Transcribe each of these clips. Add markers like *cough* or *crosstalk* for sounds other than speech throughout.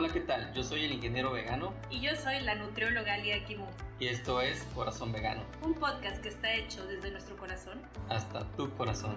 Hola, ¿qué tal? Yo soy el ingeniero vegano. Y yo soy la nutrióloga Lia Kimu. Y esto es Corazón Vegano. Un podcast que está hecho desde nuestro corazón. Hasta tu corazón.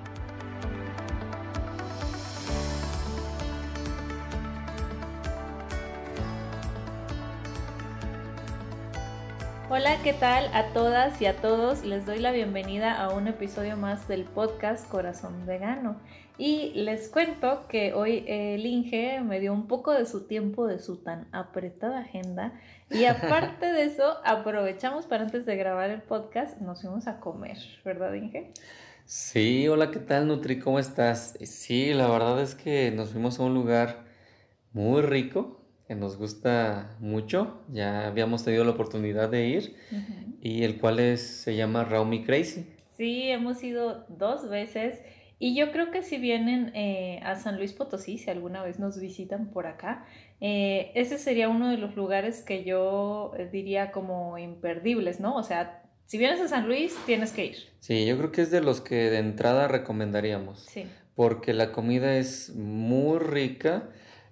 Hola, ¿qué tal a todas y a todos? Les doy la bienvenida a un episodio más del podcast Corazón Vegano. Y les cuento que hoy el Inge me dio un poco de su tiempo, de su tan apretada agenda. Y *laughs* aparte de eso, aprovechamos para antes de grabar el podcast, nos fuimos a comer, ¿verdad, Inge? Sí, hola, ¿qué tal, Nutri? ¿Cómo estás? Sí, la verdad es que nos fuimos a un lugar muy rico, que nos gusta mucho. Ya habíamos tenido la oportunidad de ir y el cual es, se llama Raumi Crazy. Sí, hemos ido dos veces y yo creo que si vienen eh, a San Luis Potosí, si alguna vez nos visitan por acá, eh, ese sería uno de los lugares que yo eh, diría como imperdibles, ¿no? O sea, si vienes a San Luis, tienes que ir. Sí, yo creo que es de los que de entrada recomendaríamos. Sí. Porque la comida es muy rica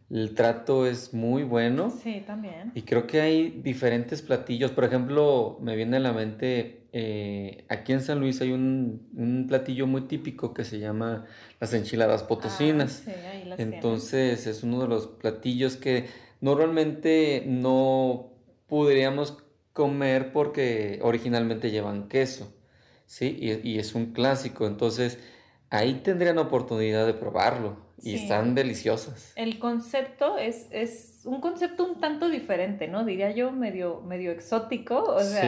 el trato es muy bueno. Sí, también. Y creo que hay diferentes platillos. Por ejemplo, me viene a la mente, eh, aquí en San Luis hay un, platillo muy típico que se llama las enchiladas potosinas. Ah, sí, ahí las Entonces es uno de los platillos que normalmente no podríamos comer porque originalmente llevan queso. ¿sí? Y, y es un clásico. Entonces ahí tendrían oportunidad de probarlo. Y están deliciosas. El concepto es, es un concepto un tanto diferente, ¿no? Diría yo medio, medio exótico. O sea,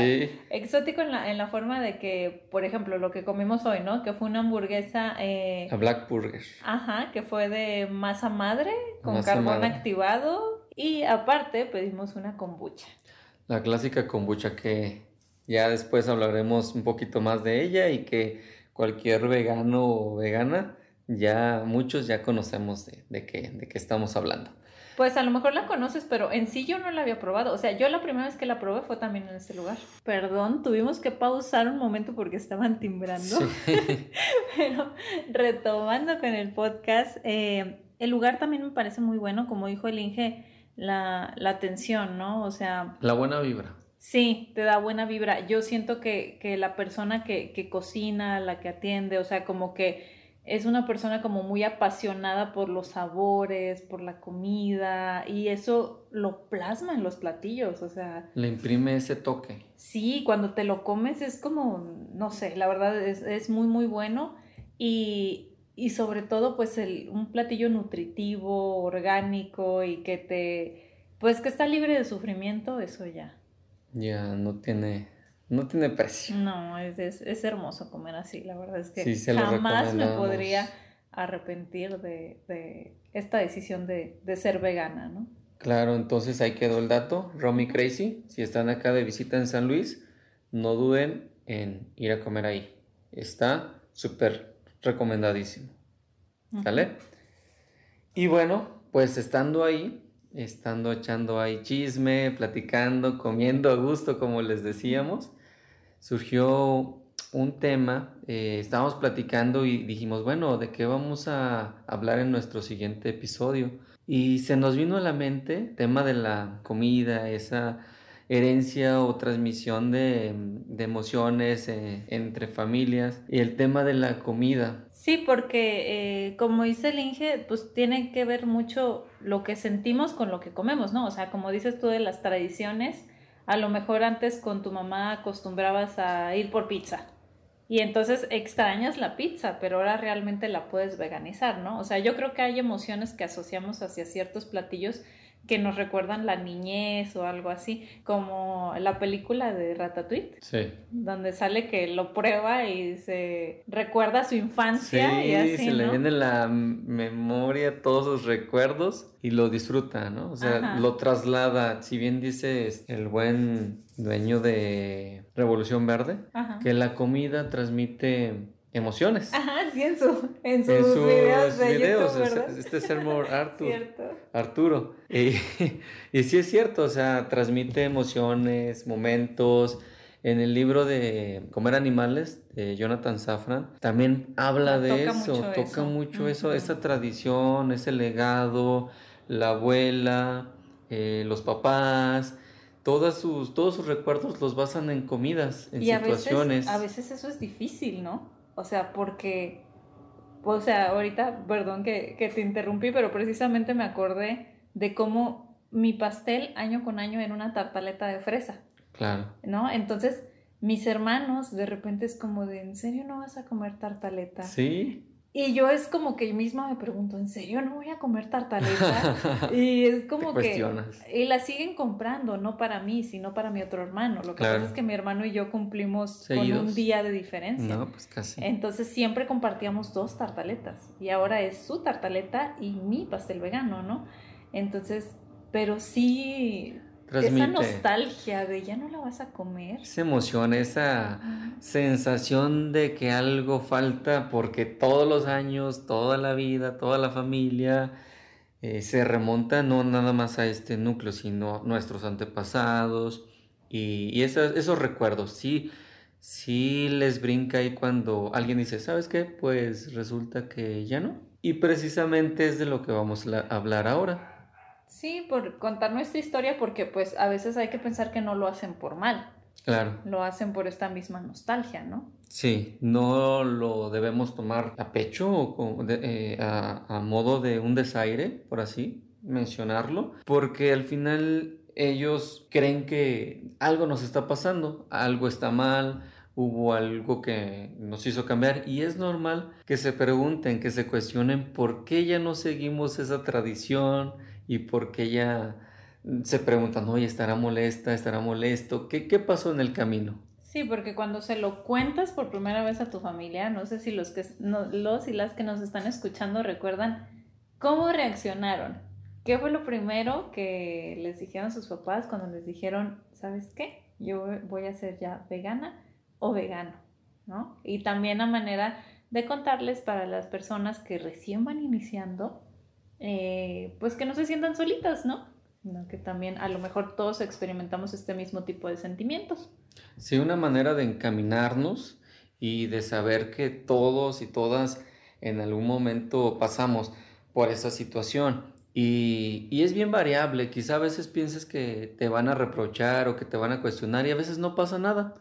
exótico en la, en la forma de que, por ejemplo, lo que comimos hoy, ¿no? Que fue una hamburguesa. Eh, A Black Burger. Ajá, que fue de masa madre con carbón activado. Y aparte pedimos una kombucha. La clásica kombucha que ya después hablaremos un poquito más de ella y que cualquier vegano o vegana ya muchos ya conocemos de, de, qué, de qué estamos hablando. Pues a lo mejor la conoces, pero en sí yo no la había probado. O sea, yo la primera vez que la probé fue también en ese lugar. Perdón, tuvimos que pausar un momento porque estaban timbrando. *laughs* pero retomando con el podcast, eh, el lugar también me parece muy bueno, como dijo el Inge, la, la atención, ¿no? O sea... La buena vibra. Sí, te da buena vibra. Yo siento que, que la persona que, que cocina, la que atiende, o sea, como que es una persona como muy apasionada por los sabores, por la comida y eso lo plasma en los platillos, o sea... Le imprime ese toque. Sí, cuando te lo comes es como, no sé, la verdad es, muy, muy bueno y, y sobre todo pues el, un platillo nutritivo, orgánico y que te, pues que está libre de sufrimiento, eso ya. Ya, no tiene no tiene precio. No, es, es, hermoso comer así. La verdad es que jamás me podría arrepentir de, esta decisión de, ser vegana, ¿no? Claro, entonces ahí quedó el dato. Romy Crazy, si están acá de visita en San Luis, no duden en ir a comer ahí. Está súper recomendadísimo. ¿Vale? Y bueno, pues estando ahí, estando echando ahí chisme, platicando, comiendo a gusto, como les decíamos, surgió un tema, eh, estábamos platicando y dijimos, bueno, ¿de qué vamos a hablar en nuestro siguiente episodio? Y se nos vino a la mente tema de la comida, esa herencia o transmisión de, emociones eh, entre familias y el tema de la comida. Sí, porque eh, como dice el Inge, pues tiene que ver mucho lo que sentimos con lo que comemos, ¿no? O sea, como dices tú de las tradiciones, a lo mejor antes con tu mamá acostumbrabas a ir por pizza y entonces extrañas la pizza, pero ahora realmente la puedes veganizar, ¿no? O sea, yo creo que hay emociones que asociamos hacia ciertos platillos que nos recuerdan la niñez o algo así, como la película de Ratatouille, sí. donde sale que lo prueba y se recuerda su infancia y así, se le viene la memoria todos sus recuerdos y lo disfruta, ¿no? O sea, lo traslada, si bien dice el buen dueño de Revolución Verde, que la comida transmite emociones. Ajá, sí, en, su, en sus, videos, de videos Este es el *laughs* Arturo. Arturo. Y, *laughs* y, sí es cierto, o sea, transmite emociones, momentos. En el libro de Comer Animales de Jonathan Safran también habla de eso, toca mucho eso, esa tradición, ese legado, la abuela, eh, los papás, todas sus, todos sus recuerdos los basan en comidas, en y situaciones. A veces, a veces eso es difícil, ¿no? O sea, porque, o sea, ahorita, perdón que, que te interrumpí, pero precisamente me acordé de cómo mi pastel año con año era una tartaleta de fresa. Claro. ¿No? Entonces, mis hermanos de repente es como de, ¿en serio no vas a comer tartaleta? Sí. Y yo es como que misma me pregunto, ¿en serio no voy a comer tartaleta? *laughs* y es como que... Y la siguen comprando, no para mí, sino para mi otro hermano. Lo que pasa es que mi hermano y yo cumplimos con un día de diferencia. No, pues casi. Entonces siempre compartíamos dos tartaletas. Y ahora es su tartaleta y mi pastel vegano, ¿no? Entonces, pero sí esa nostalgia de ya no la vas a comer. Esa emoción, esa sensación de que algo falta porque todos los años, toda la vida, toda la familia eh, se remonta no nada más a este núcleo, sino a nuestros antepasados y, esos, recuerdos. Sí, sí les brinca ahí cuando alguien dice, ¿sabes qué? Pues resulta que ya no. Y precisamente es de lo que vamos a hablar ahora Sí, por contar nuestra historia, porque pues a veces hay que pensar que no lo hacen por mal. Claro. Lo hacen por esta misma nostalgia, ¿no? Sí, no lo debemos tomar a pecho o eh, a, modo de un desaire, por así mencionarlo, porque al final ellos creen que algo nos está pasando, algo está mal, hubo algo que nos hizo cambiar y es normal que se pregunten, que se cuestionen por qué ya no seguimos esa tradición, y porque ella se pregunta, ¿no? ¿Y estará molesta? ¿Estará molesto? ¿Qué, ¿Qué pasó en el camino? Sí, porque cuando se lo cuentas por primera vez a tu familia, no sé si los, que, los y las que nos están escuchando recuerdan cómo reaccionaron. ¿Qué fue lo primero que les dijeron sus papás cuando les dijeron, ¿sabes qué? Yo voy a ser ya vegana o vegano, ¿no? Y también a manera de contarles para las personas que recién van iniciando eh, pues que no se sientan solitas, ¿no? Que también a lo mejor todos experimentamos este mismo tipo de sentimientos. Sí, una manera de encaminarnos y de saber que todos y todas en algún momento pasamos por esa situación. Y, y, es bien variable, quizá a veces pienses que te van a reprochar o que te van a cuestionar y a veces no pasa nada.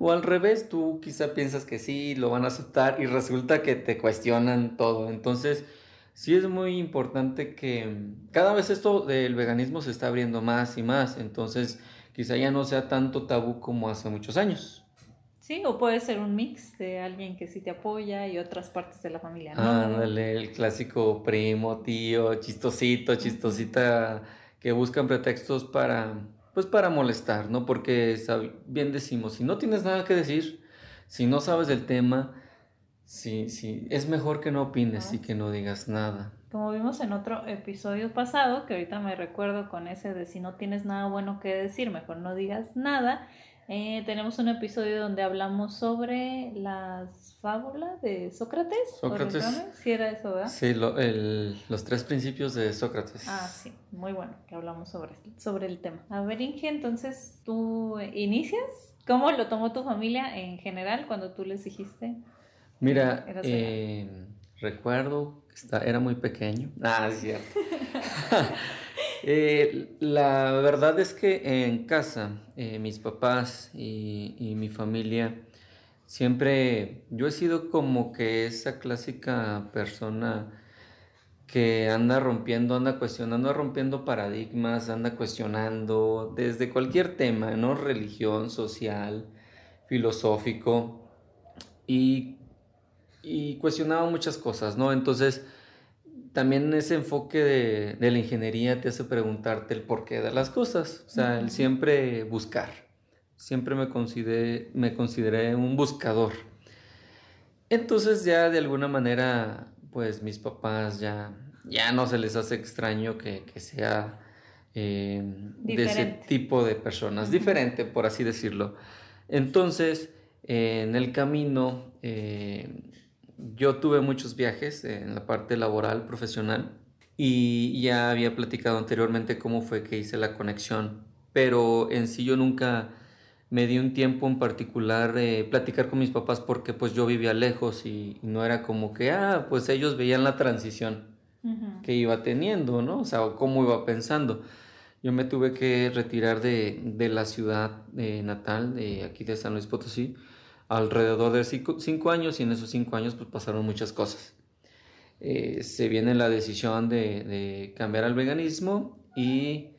O al revés, tú quizá piensas que sí, lo van a aceptar y resulta que te cuestionan todo. Entonces, sí es muy importante que cada vez esto del veganismo se está abriendo más y más, entonces quizá ya no sea tanto tabú como hace muchos años. Sí, o puede ser un mix de alguien que sí te apoya y otras partes de la familia, ¿no? Ándale, el clásico primo, tío, chistosito, chistosita, que buscan pretextos para, pues para molestar, ¿no? Porque bien decimos, si no tienes nada que decir, si no sabes del tema, Sí, sí, es mejor que no opines y que no digas nada. Como vimos en otro episodio pasado, que ahorita me recuerdo con ese de si no tienes nada bueno que decir, mejor no digas nada. Eh, tenemos un episodio donde hablamos sobre las fábulas de Sócrates. Sócrates. Sí, era eso, ¿verdad? Sí, los tres principios de Sócrates. Ah, sí, muy bueno que hablamos sobre, sobre el tema. A ver, Inge, entonces, ¿tú inicias? ¿Cómo lo tomó tu familia en general cuando tú les dijiste Mira, eh, recuerdo que era muy pequeño. *laughs* Ah, es cierto. *laughs* Eh, la verdad es que en casa, eh, mis papás y, mi familia, siempre yo he sido como que esa clásica persona que anda rompiendo, anda cuestionando, anda rompiendo paradigmas, anda cuestionando desde cualquier tema, ¿no? Religión, social, filosófico. Y y cuestionaba muchas cosas, ¿no? Entonces, también ese enfoque de, de, la ingeniería te hace preguntarte el porqué de las cosas, o sea, el siempre buscar. Siempre me consideré, me consideré un buscador. Entonces ya de alguna manera, pues mis papás ya, ya no se les hace extraño que, que sea eh, de ese tipo de personas, diferente, por así decirlo. Entonces, en el camino, eh, yo tuve muchos viajes en la parte laboral, profesional, y ya había platicado anteriormente cómo fue que hice la conexión, pero en sí yo nunca me di un tiempo en particular de platicar con mis papás porque pues yo vivía lejos y, no era como que, ah, pues ellos veían la transición que iba teniendo, ¿no? O sea, cómo iba pensando. yo me tuve que retirar de, de la ciudad eh, natal, de aquí de San Luis Potosí, alrededor de cinco, cinco años y en esos cinco años pues pasaron muchas cosas. Eh, se viene la decisión de, de cambiar al veganismo y,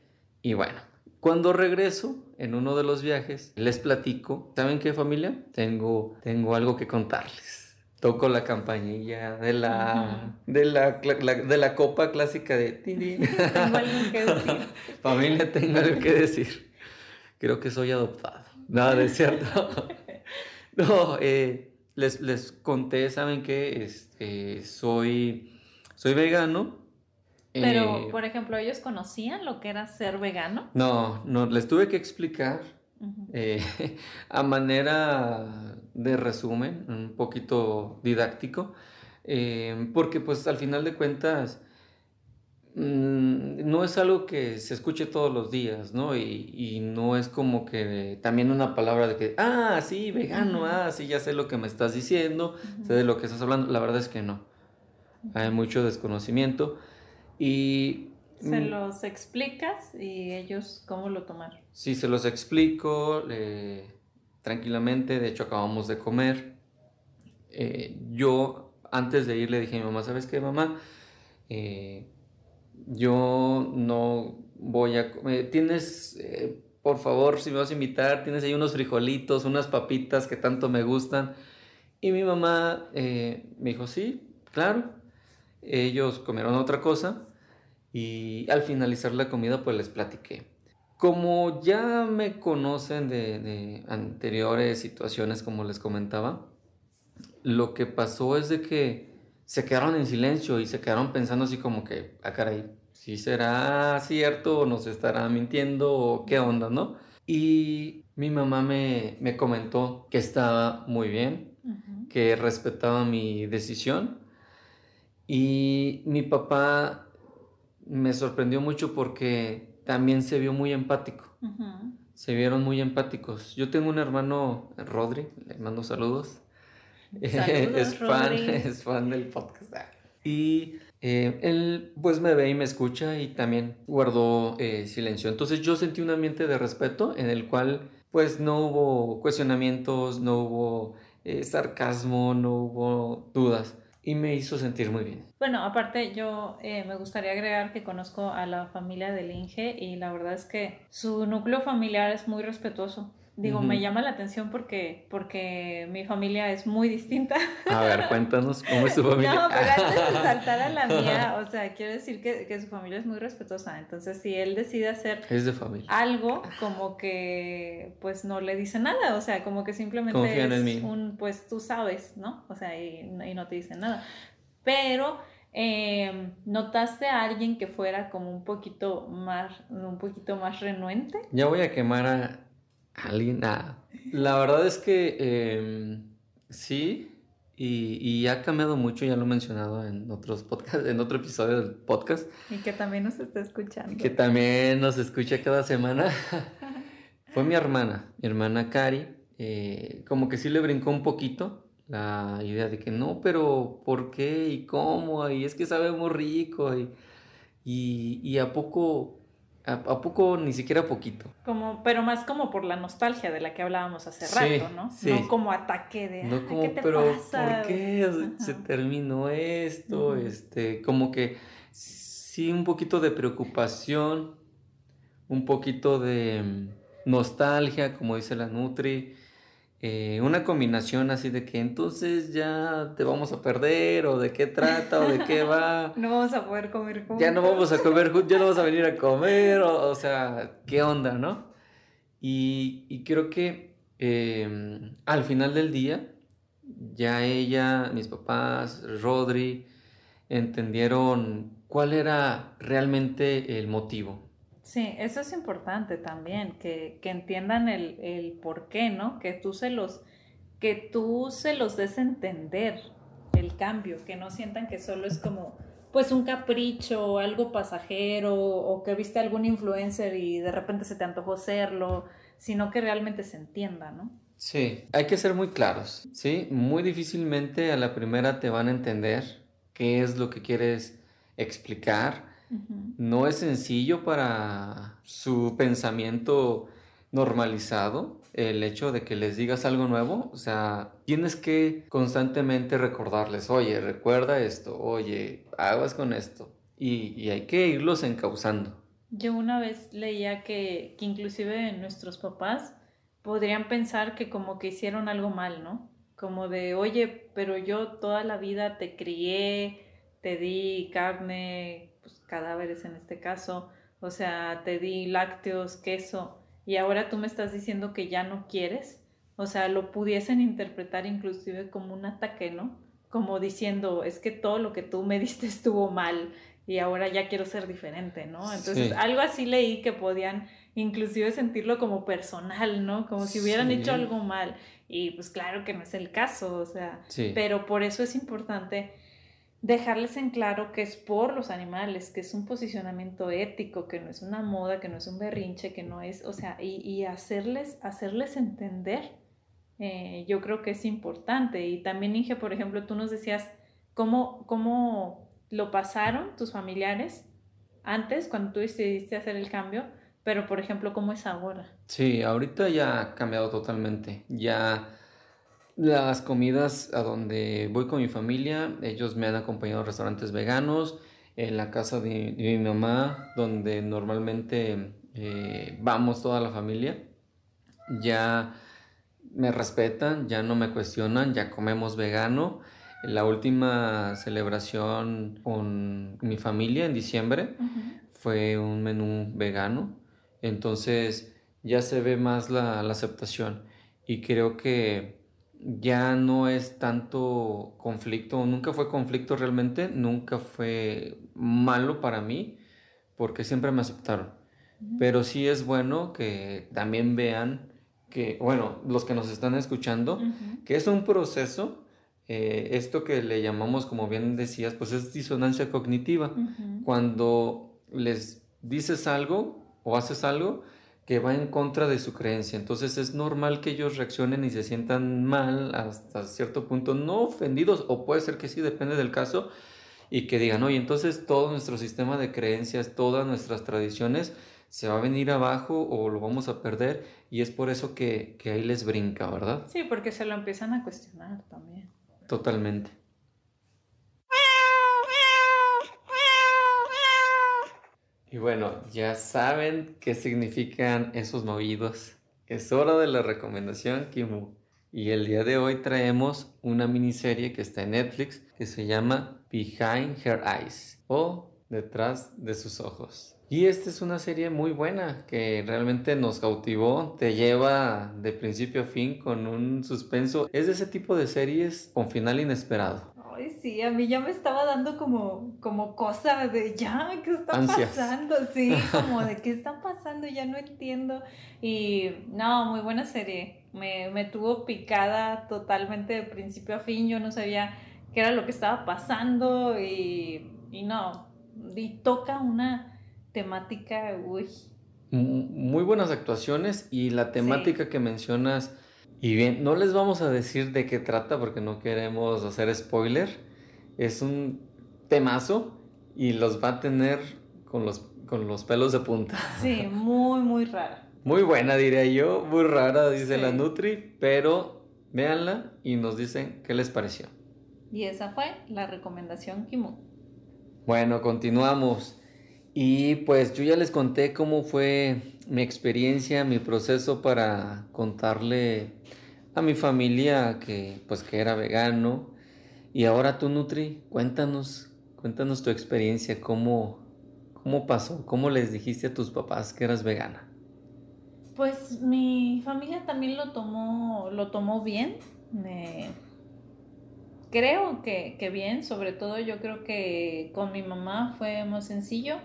y bueno, cuando regreso en uno de los viajes, les platico, ¿saben qué familia? Tengo, tengo algo que contarles toco la campanilla de la, de la, de la copa clásica de *laughs* Tengo algo que decir. Familia, tengo algo que decir. Creo que soy adoptado. No, es cierto. *laughs* *laughs* No, eh, les, les conté, ¿saben qué? Este, soy, soy vegano. Pero, Eh, por ejemplo, ¿ellos conocían lo que era ser vegano? no, no, les tuve que explicar eh, *laughs* a manera de resumen, un poquito didáctico, porque pues al final de cuentas no es algo que se escuche todos los días, ¿no? Y, y no es como que también una palabra de que, ah, sí, vegano, ah, sí, ya sé lo que me estás diciendo, sé de lo que estás hablando, la verdad es que no, hay mucho desconocimiento y... Se mm, los explicas y ellos cómo lo tomaron. Sí, se los explico eh, tranquilamente. De hecho, acabamos de comer. Eh, yo, antes de ir, le dije a mi mamá, ¿sabes qué, mamá? Eh, yo no voy a... comer. Tienes, eh, por favor, si me vas a invitar, tienes ahí unos frijolitos, unas papitas que tanto me gustan. Y mi mamá eh, me dijo, sí, claro. Ellos comieron otra cosa. Y al finalizar la comida, pues les platiqué. Como ya me conocen de, de anteriores situaciones, como les comentaba, lo que pasó es de que se quedaron en silencio y se quedaron pensando así como que, ah, caray, si será cierto o nos estará mintiendo o qué onda, ¿no? Y mi mamá me, me comentó que estaba muy bien, que respetaba mi decisión y mi papá me sorprendió mucho porque también se vio muy empático. Se vieron muy empáticos. Yo tengo un hermano, Rodri, le mando saludos. Saludos, *laughs* es, fan, Rodri. es fan del podcast. Y eh, él pues me ve y me escucha y también guardó eh, silencio. Entonces yo sentí un ambiente de respeto en el cual pues no hubo cuestionamientos, no hubo eh, sarcasmo, no hubo dudas. Y me hizo sentir muy bien. Bueno, aparte yo eh, me gustaría agregar que conozco a la familia del Inge y la verdad es que su núcleo familiar es muy respetuoso. Digo, me llama la atención porque, porque mi familia es muy distinta. A ver, *laughs* cuéntanos cómo es tu familia. No, pero antes de *laughs* saltar a la mía, o sea, quiero decir que, que su familia es muy respetuosa. Entonces, si él decide hacer Es de familia. algo, como que pues no le dice nada, o sea, como que simplemente Confían es un, pues tú sabes, ¿no? O sea, y, y no te dice nada. Pero eh, notaste a alguien que fuera como un poquito más, un poquito más renuente. Ya voy a quemar a alguien. Ah, la verdad es que eh, sí, y, y ha cambiado mucho, ya lo he mencionado en otros podcasts, en otro episodio del podcast, Y que también nos está escuchando. que también nos escucha cada semana. *laughs* Fue mi hermana, mi hermana Cari, eh, como que sí le brincó un poquito la idea de que no, pero ¿por qué y cómo? Y es que sabe muy rico y, y, y a poco, a, a poco ni siquiera poquito. Como, pero más como por la nostalgia de la que hablábamos hace Sí, rato, ¿no? sí. No como ataque de, No "Ay, como, ¿qué te pero pasa? ¿por qué se terminó esto? Este, como que sí, un poquito de preocupación, un poquito de mm, nostalgia, como dice la Nutri, eh, una combinación así de que entonces ya te vamos a perder, o de qué trata, o de qué *laughs* va. No vamos a poder comer juntos. Ya no vamos a comer, jun- ya no vamos a venir a comer, o, o sea, ¿qué onda, no? Y, y creo que eh, al final del día, ya ella, mis papás, Rodri, entendieron cuál era realmente el motivo. Sí, eso es importante también, que, que entiendan el, el por qué, ¿no? Que tú se los, que tú se los des entender el cambio, que no sientan que solo es como, pues un capricho, algo pasajero, o que viste algún influencer y de repente se te antojó serlo, sino que realmente se entienda, ¿no? Sí, hay que ser muy claros, ¿sí? Muy difícilmente a la primera te van a entender qué es lo que quieres explicar. No es sencillo para su pensamiento normalizado el hecho de que les digas algo nuevo. O sea, tienes que constantemente recordarles, oye, recuerda esto, oye, aguas con esto. Y, y hay que irlos encauzando. Yo una vez leía que, que inclusive nuestros papás podrían pensar que como que hicieron algo mal, ¿no? Como de, oye, pero yo toda la vida te crié, te di carne, cadáveres en este caso, o sea, te di lácteos, queso, y ahora tú me estás diciendo que ya no quieres. O sea, lo pudiesen interpretar inclusive como un ataque, ¿no? Como diciendo, es que todo lo que tú me *laughs* diste estuvo mal y ahora ya quiero ser diferente, ¿no? Entonces, Sí. algo así leí que podían inclusive sentirlo como personal, ¿no? Como si hubieran Sí. hecho algo mal. Y pues claro que no es el caso, o sea, Sí. pero por eso es importante dejarles en claro que es por los animales, que es un posicionamiento ético, que no es una moda, que no es un berrinche, que no es, o sea, y, y hacerles, hacerles entender, eh, yo creo que es importante. Y también, Inge, por ejemplo, tú nos decías cómo, cómo lo pasaron tus familiares antes, cuando tú decidiste hacer el cambio, pero por ejemplo, cómo es ahora. Sí, ahorita ya ha cambiado totalmente. Ya las comidas a donde voy con mi familia, ellos me han acompañado a restaurantes veganos, en la casa de, de mi mamá, donde normalmente eh, vamos toda la familia, ya me respetan, ya no me cuestionan, ya comemos vegano. La última celebración con mi familia en diciembre fue un menú vegano, entonces ya se ve más la, la aceptación. Y creo que ya no es tanto conflicto, nunca fue conflicto realmente, nunca fue malo para mí porque siempre me aceptaron, pero sí es bueno que también vean que, bueno, los que nos están escuchando, que es un proceso, eh, esto que le llamamos, como bien decías, pues es disonancia cognitiva. Cuando les dices algo o haces algo que va en contra de su creencia. Entonces es normal que ellos reaccionen y se sientan mal hasta cierto punto, no ofendidos, o puede ser que sí, depende del caso, y que digan, oye, entonces todo nuestro sistema de creencias, todas nuestras tradiciones, se va a venir abajo o lo vamos a perder, y es por eso que, que ahí les brinca, ¿verdad? Sí, porque se lo empiezan a cuestionar también. Totalmente. Y bueno, ya saben qué significan esos movidos. Es hora de la recomendación, Kimu. Y el día de hoy traemos una miniserie que está en Netflix que se llama Behind Her Eyes o Detrás de sus ojos. Y esta es una serie muy buena que realmente nos cautivó, te lleva de principio a fin con un suspenso. Es de ese tipo de series con final inesperado. Sí, a mí ya me estaba dando como, como cosa de ya, ¿qué está Ansias. pasando? Sí, *laughs* como de qué está pasando, ya no entiendo. Y no, muy buena serie. Me, me tuvo picada totalmente de principio a fin. Yo no sabía qué era lo que estaba pasando y, y no. Y toca una temática, uy. Muy buenas actuaciones y la temática que mencionas. Y bien, no les vamos a decir de qué trata porque no queremos hacer spoiler. Es un temazo y los va a tener con los, con los pelos de punta. Sí, muy, muy rara. Muy buena, diría yo. Muy rara, dice Sí. la Nutri. Pero véanla y nos dicen qué les pareció. Y esa fue la recomendación Kimu. Bueno, continuamos. Y pues yo ya les conté cómo fue mi experiencia, mi proceso para contarle a mi familia que pues que era vegano. Y ahora tú, Nutri, cuéntanos, cuéntanos tu experiencia, cómo, cómo pasó, cómo les dijiste a tus papás que eras vegana. Pues mi familia también lo tomó, lo tomó bien. Me- Creo que, que bien, sobre todo yo creo que con mi mamá fue más sencillo.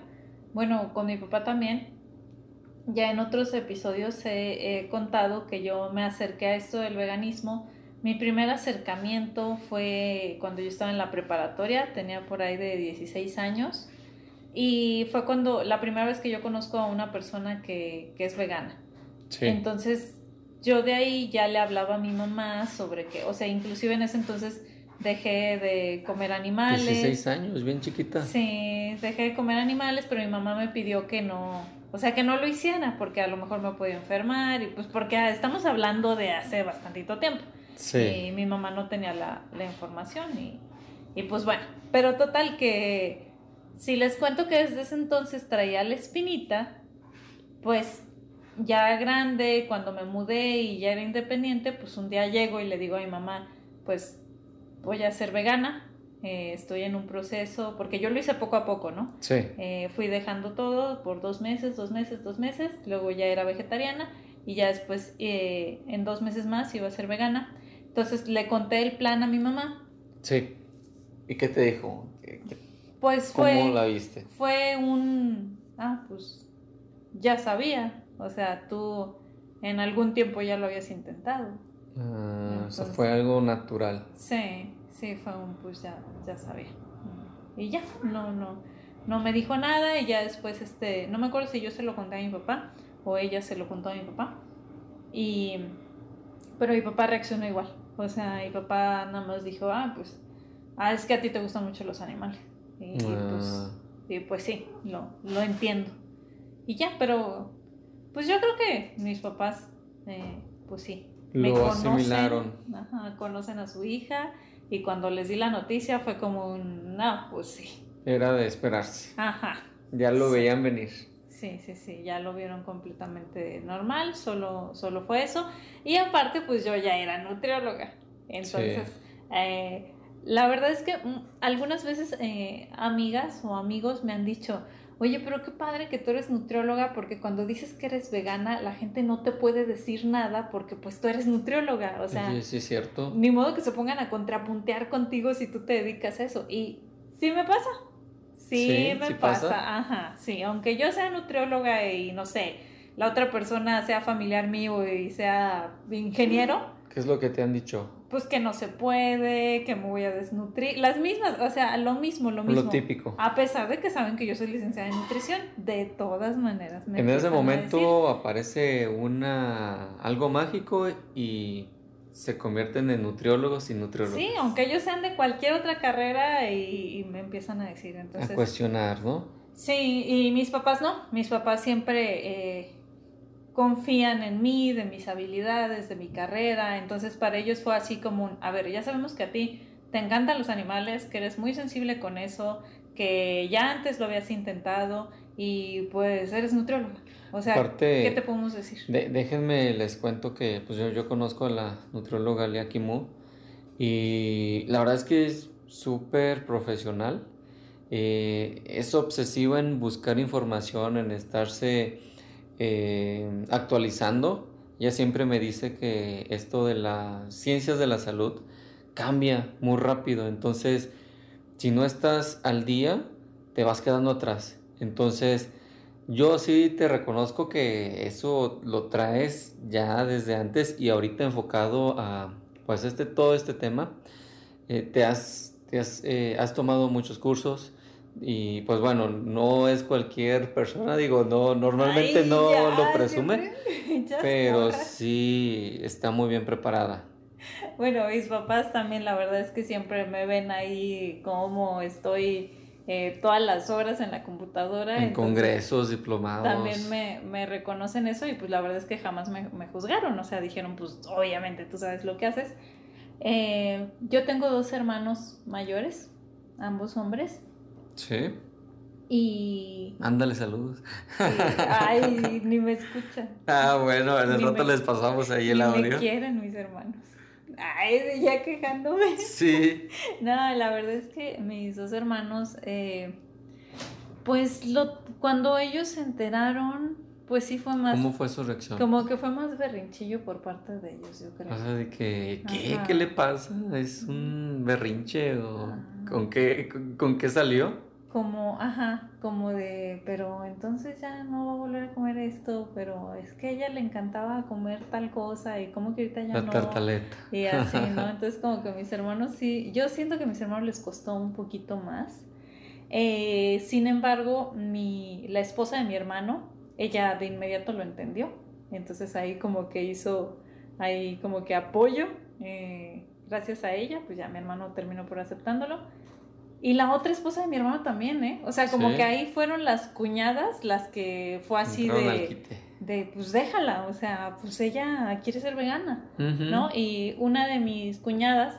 Bueno, con mi papá también. Ya en otros episodios he contado que yo me acerqué a esto del veganismo. Mi primer acercamiento fue cuando yo estaba en la preparatoria, tenía por ahí de 16 años. Y fue cuando la primera vez que yo conozco a una persona que, que es vegana. Entonces, yo de ahí ya le hablaba a mi mamá sobre que, o sea, inclusive en ese entonces dejé de comer animales. 16 años, bien chiquita. Sí, Sí, dejé de comer animales, pero mi mamá me pidió que no, o sea, que no lo hiciera, porque a lo mejor me podía enfermar, y pues porque estamos hablando de hace bastantito tiempo. Sí. Y mi mamá no tenía la, la información, y, y pues bueno, pero total que si les cuento que desde ese entonces traía la espinita, pues ya grande, cuando me mudé y ya era independiente, pues un día llego y le digo a mi mamá, pues voy a ser vegana, eh, estoy en un proceso, porque yo lo hice poco a poco, ¿no? Sí. Eh, fui dejando todo por dos meses, dos meses, dos meses, luego ya era vegetariana y ya después eh, en dos meses más iba a ser vegana. Entonces le conté el plan a mi mamá. Sí. ¿Y qué te dijo? Pues ¿Cómo fue, la viste? fue un, ah, pues ya sabía, o sea, tú en algún tiempo ya lo habías intentado. Ah, o sea, Entonces- fue algo natural. Sí, sí, fue un pues ya, ya sabía. Y ya, no, no, no me dijo nada y ya después, este, no me acuerdo si yo se lo conté a mi papá o ella se lo contó a mi papá. Y, pero mi papá reaccionó igual. O sea, mi papá nada más dijo, ah, pues, ah, es que a ti te gustan mucho los animales. Y pues, Ah, y pues sí, lo, lo entiendo. Y ya, pero pues yo creo que mis papás, eh, pues sí, me Lo conocen, asimilaron. ajá, conocen a su hija y cuando les di la noticia fue como un, no, pues sí, era de esperarse. ajá, Ya lo Sí. veían venir. Sí, sí, sí, ya lo vieron completamente normal, solo, solo fue eso. Y aparte, pues yo ya era nutrióloga, entonces... eh, la verdad es que mm, algunas veces eh, amigas o amigos me han dicho, oye, pero qué padre que tú eres nutrióloga porque cuando dices que eres vegana, la gente no te puede decir nada porque pues tú eres nutrióloga. O sea, sí, sí, es cierto. ni modo que se pongan a contrapuntear contigo si tú te dedicas a eso. Y sí me pasa. Sí, Sí, me sí pasa. pasa. Ajá, sí. Aunque yo sea nutrióloga y no sé, la otra persona sea familiar mío y sea ingeniero, ¿Qué es lo que te han dicho? pues que no se puede, que me voy a desnutrir, las mismas, o sea, lo mismo, lo mismo. Lo típico. A pesar de que saben que yo soy licenciada en nutrición, de todas maneras me en ese momento aparece una algo mágico y se convierten en nutriólogos y nutriólogos. Sí, aunque ellos sean de cualquier otra carrera y, y me empiezan a decir, a entonces... cuestionar, ¿no? Sí, y mis papás no, mis papás siempre eh, confían en mí, de mis habilidades, de mi carrera, entonces para ellos fue así como un, a ver, ya sabemos que a ti te encantan los animales, que eres muy sensible con eso, que ya antes lo habías intentado y pues eres nutrióloga. O sea, ¿qué te podemos decir? De- déjenme les cuento que pues yo, yo conozco a la nutrióloga Lia Kimu y la verdad es que es súper profesional. Eh, es obsesiva en buscar información, en estarse eh, actualizando. Ella siempre me dice que esto de las ciencias de la salud cambia muy rápido. Entonces, si no estás al día, te vas quedando atrás. Entonces, yo sí te reconozco que eso lo traes ya desde antes y ahorita enfocado a pues este todo este tema. Eh, te has, te has, eh, has tomado muchos cursos y pues bueno, no es cualquier persona, digo, no, normalmente Ay, no ya, lo presume, *laughs* pero sí está muy bien preparada. Bueno, mis papás también, la verdad es que siempre me ven ahí como estoy eh, todas las horas en la computadora. En entonces congresos, diplomados. También me, me reconocen eso y pues la verdad es que jamás me, me juzgaron, o sea, dijeron, pues obviamente tú sabes lo que haces. Eh, yo tengo dos hermanos mayores, ambos hombres, Sí. y... Ándale, saludos. ay, ni me escuchan. *laughs* Ah, bueno, en el Ni rato me- les pasamos ahí el Ni me audio. quieren mis hermanos. Ay, ya quejándome. Sí. *laughs* No, la verdad es que mis dos hermanos, eh, pues lo, cuando ellos se enteraron, pues sí fue más, ¿Cómo fue su reacción? como que fue más berrinchillo por parte de ellos, yo creo. O sea, de que, ¿qué? Ajá. ¿Qué le pasa? ¿Es un berrinche o Ajá. con qué, con, con qué salió? Como, ajá, como de, pero entonces ya no va a volver a comer esto, pero es que a ella le encantaba comer tal cosa y como que ahorita ya La no. tartaleta. Y así, ¿no? *laughs* Entonces como que mis hermanos sí, yo siento que a mis hermanos les costó un poquito más. Eh, sin embargo, mi, la esposa de mi hermano, ella de inmediato lo entendió. Entonces ahí como que hizo, ahí como que apoyo. eh, gracias a ella, pues ya mi hermano terminó por aceptándolo. Y la otra esposa de mi hermano también, ¿eh? O sea, como Sí. que ahí fueron las cuñadas las que fue así de, de, pues déjala, o sea, pues ella quiere ser vegana. ¿no? Y una de mis cuñadas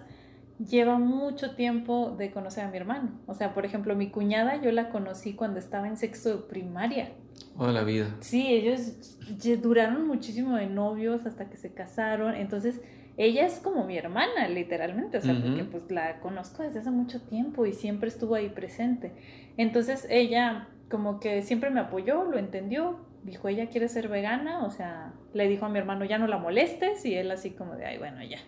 lleva mucho tiempo de conocer a mi hermano. O sea, por ejemplo, mi cuñada yo la conocí cuando estaba en sexto de primaria. Toda la vida. Sí, ellos duraron muchísimo de novios hasta que se casaron. Entonces, ella es como mi hermana, literalmente. O sea, porque pues la conozco desde hace mucho tiempo y siempre estuvo ahí presente. Entonces, ella como que siempre me apoyó, lo entendió. Dijo, ella quiere ser vegana. O sea, le dijo a mi hermano, ya no la molestes. Y él así como de, ay, bueno, ya.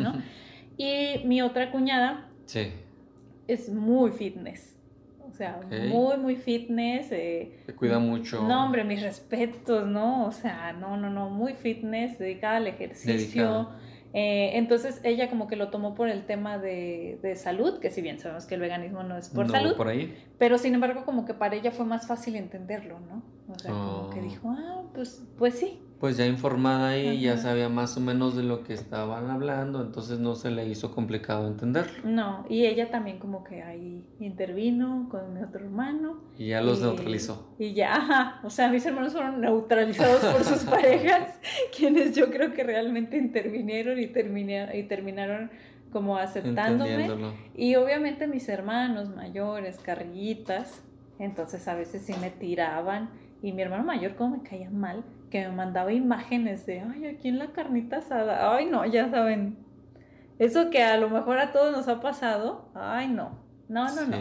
¿no? *laughs* Y mi otra cuñada Sí. es muy fitness. O sea, muy, muy fitness. eh, Se cuida mucho. no, hombre, mis respetos, ¿no? O sea, no, no, no, muy fitness, dedicada al ejercicio. Dedicada. Eh, entonces ella como que lo tomó por el tema de, de salud, que si bien sabemos que el veganismo no es por No, salud, por ahí. pero sin embargo como que para ella fue más fácil entenderlo, ¿no? O sea, como que Oh. dijo, ah, pues, pues sí. Pues ya informada ahí, ya sabía más o menos de lo que estaban hablando, entonces no se le hizo complicado entenderlo. No, y ella también como que ahí intervino con mi otro hermano. Y ya los Y- neutralizó. Y ya, ajá, o sea, mis hermanos fueron neutralizados por sus *laughs* parejas, quienes yo creo que realmente intervinieron y, terminé- y terminaron como aceptándome. Y obviamente mis hermanos mayores, carrillitas, entonces a veces sí me tiraban. Y mi hermano mayor, como me caía mal, que me mandaba imágenes de, ay, aquí en la carnita asada. Ay, no, ya saben. Eso que a lo mejor a todos nos ha pasado. Ay, no. No, no, no.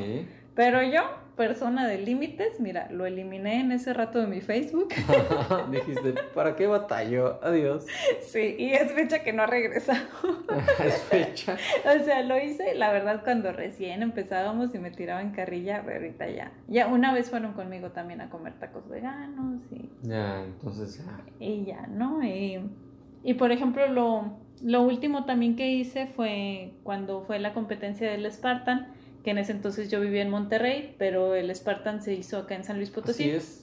Pero yo, persona de límites, mira, lo eliminé en ese rato de mi Facebook. *laughs* Dijiste, ¿para qué batalló? Adiós. sí, y es fecha que no ha regresado. *laughs* es fecha. *laughs* o sea, lo hice, la verdad, cuando recién empezábamos y me tiraban carrilla, pero ahorita ya. Ya una vez fueron conmigo también a comer tacos veganos y, Ya, entonces ya. y ya, ¿no? Y, y por ejemplo, lo, lo último también que hice fue cuando fue la competencia del Spartan, que en ese entonces yo vivía en Monterrey, pero el Spartan se hizo acá en San Luis Potosí. Así es.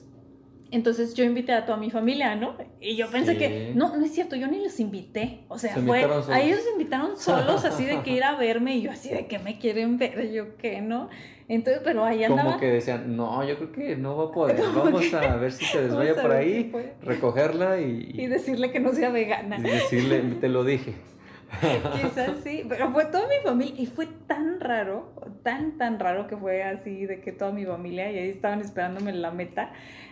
Entonces yo invité a toda mi familia, ¿no? Y yo pensé Sí. que, no, no es cierto, yo ni los invité. O sea, Se fue, a ellos se invitaron solos, así de que *laughs* ir a verme, y yo así de que me quieren ver, yo qué, ¿no? Entonces, pero ahí andaba. Como que decían, no, yo creo que no va a poder. *laughs* Vamos que- a ver si se desvaya por ahí, recogerla y, Y decirle que no sea vegana. y decirle, te lo dije. *laughs* Quizás sí, pero fue toda mi familia y fue tan raro, tan, tan raro que fue así de que toda mi familia y ahí estaban esperándome en la meta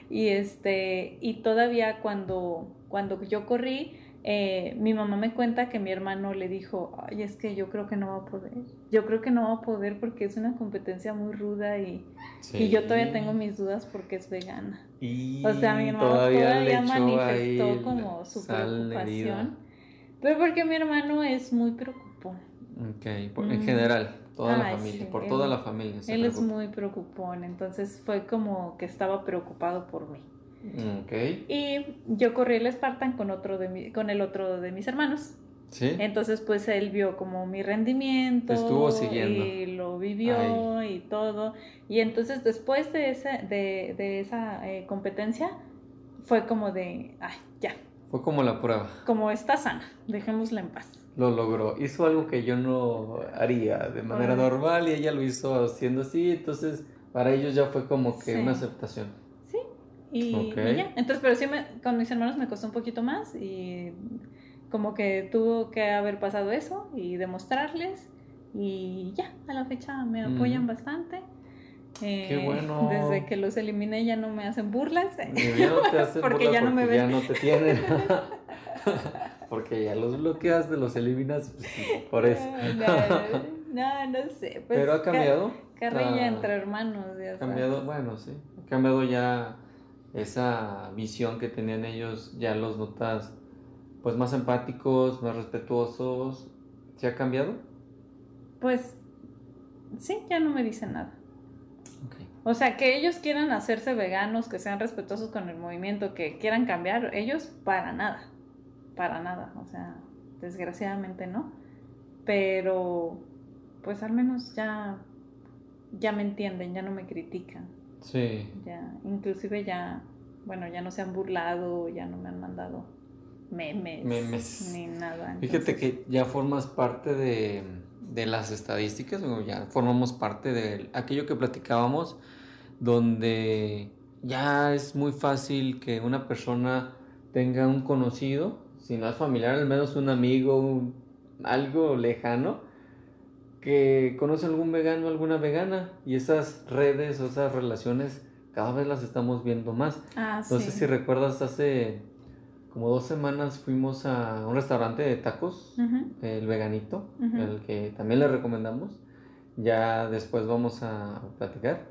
y este, y todavía cuando, cuando yo corrí, eh, mi mamá me cuenta que mi hermano le dijo, ay, es que yo creo que no va a poder, yo creo que no va a poder porque es una competencia muy ruda y, y yo todavía tengo mis dudas porque es vegana. Y O sea, mi hermano todavía, manifestó como su preocupación. Pero porque mi hermano es muy preocupón. Ok, por- en Mm. general, toda la familia, sí, por él- toda la familia. se Él es muy preocupón, entonces fue como que estaba preocupado por mí. Ok, Y yo corrí el Spartan con otro de mi- con el otro de mis hermanos. sí. Entonces, pues él vio como mi rendimiento. Estuvo siguiendo. Y lo vivió y todo. Y entonces, después de esa, de, de esa eh, competencia, fue como de, ay, Fue como la prueba. como está sana, dejémosla en paz. Lo logró. Hizo algo que yo no haría de manera Ay. normal y ella lo hizo haciendo así. Entonces, para ellos ya fue como que Sí. una aceptación. Sí. Y, Ok. y ya. Entonces, pero sí me, con mis hermanos me costó un poquito más y como que tuvo que haber pasado eso y demostrarles y ya, a la fecha me Mm. apoyan bastante. Eh, Qué bueno. Desde que los eliminé ya no me hacen burlas. Y ya no te hacen *laughs* Porque burla ya no me porque ya ven. no te tienen. *laughs* porque ya los bloqueas, de los eliminas pues, por eso. No, no, no sé. pues, Pero ha ca- cambiado. Carrilla Ah, entre hermanos, ya Ha cambiado, sabes. bueno, sí. Ha cambiado ya esa visión que tenían ellos, ya los notas pues más empáticos, más respetuosos. ¿Se ha cambiado? Pues sí, ya no me dicen nada. O sea, que ellos quieran hacerse veganos, que sean respetuosos con el movimiento, que quieran cambiar, ellos para nada, para nada, o sea, desgraciadamente no. Pero, pues al menos ya, ya me entienden, ya no me critican, Sí. ya, inclusive ya, bueno, ya no se han burlado, ya no me han mandado memes, Memes. ni nada. Fíjate que ya formas parte de, de las estadísticas, ya formamos parte de aquello que platicábamos, donde ya es muy fácil que una persona tenga un conocido, si no es familiar, al menos un amigo, algo lejano, que conoce algún vegano, alguna vegana, y esas redes esas relaciones cada vez las estamos viendo más. Ah, Entonces, si recuerdas, hace como dos semanas fuimos a un restaurante de tacos, el veganito, el que también le recomendamos. Ya después vamos a platicar.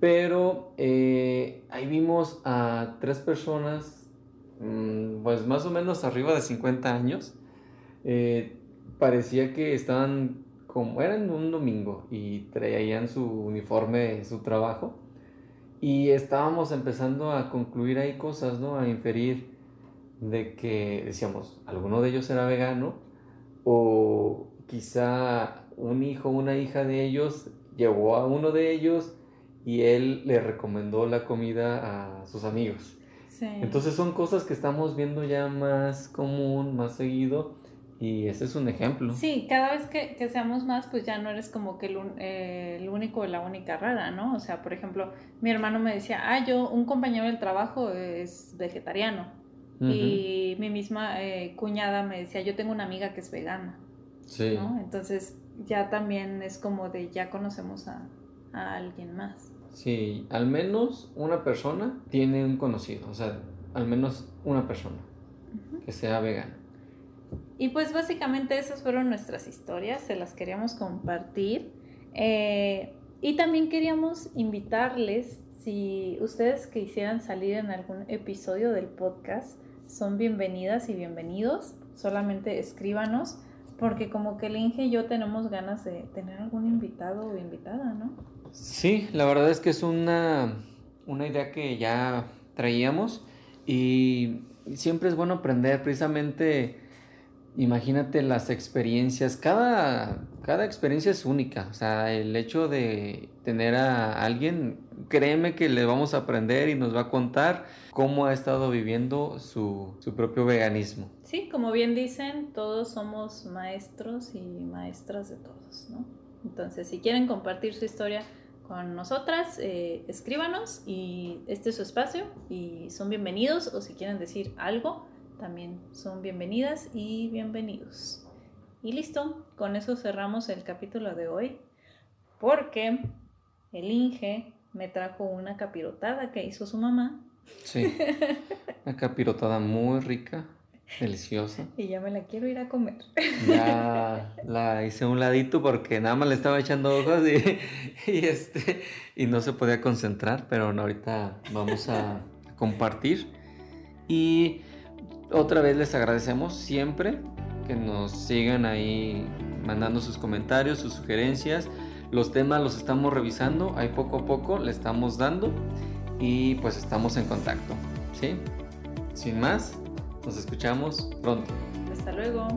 Pero eh, ahí vimos a tres personas, mm, pues más o menos arriba de 50 años. Eh, parecía que estaban como eran un domingo y traían su uniforme, su trabajo. Y estábamos empezando a concluir ahí cosas, ¿no? A inferir de que decíamos, alguno de ellos era vegano o quizá un hijo o una hija de ellos llevó a uno de ellos y él le recomendó la comida a sus amigos. Entonces son cosas que estamos viendo ya más común, más seguido y ese es un ejemplo. Sí, cada vez que, que seamos más, pues ya no eres como que el, eh, el, único o la única rara, ¿no? O sea, por ejemplo, mi hermano me decía, ah, yo, un compañero del trabajo es vegetariano. Y mi misma eh, cuñada me decía, yo tengo una amiga que es vegana. Sí. ¿no? Entonces ya también es como de, ya conocemos a, alguien más. Sí, al menos una persona tiene un conocido, o sea, al menos una persona que sea vegana. Y pues básicamente esas fueron nuestras historias, se las queríamos compartir. Eh, y también queríamos invitarles, si ustedes quisieran salir en algún episodio del podcast, son bienvenidas y bienvenidos. Solamente escríbanos, porque como que el Inge y yo tenemos ganas de tener algún invitado o invitada, ¿no? Sí, la verdad es que es una, una idea que ya traíamos y siempre es bueno aprender precisamente imagínate las experiencias, cada, cada experiencia es única, o sea, el hecho de tener a alguien, créeme que le vamos a aprender y nos va a contar cómo ha estado viviendo su, su propio veganismo. Sí, como bien dicen, todos somos maestros y maestras de todos, ¿no? Entonces, si quieren compartir su historia con nosotras, eh, escríbanos y este es su espacio y son bienvenidos o si quieren decir algo, también son bienvenidas y bienvenidos. Y listo, con eso cerramos el capítulo de hoy, porque el Inge me trajo una capirotada que hizo su mamá. Sí, una capirotada muy rica, deliciosa. *laughs* Y ya me la quiero ir a comer. Ya la hice a un ladito porque nada más le estaba echando ojos y, y, este, y no se podía concentrar, pero ahorita vamos a compartir. Y otra vez les agradecemos siempre que nos sigan ahí mandando sus comentarios, sus sugerencias. Los temas los estamos revisando, ahí poco a poco le estamos dando y pues estamos en contacto. ¿sí? Sin más, nos escuchamos pronto. Hasta luego.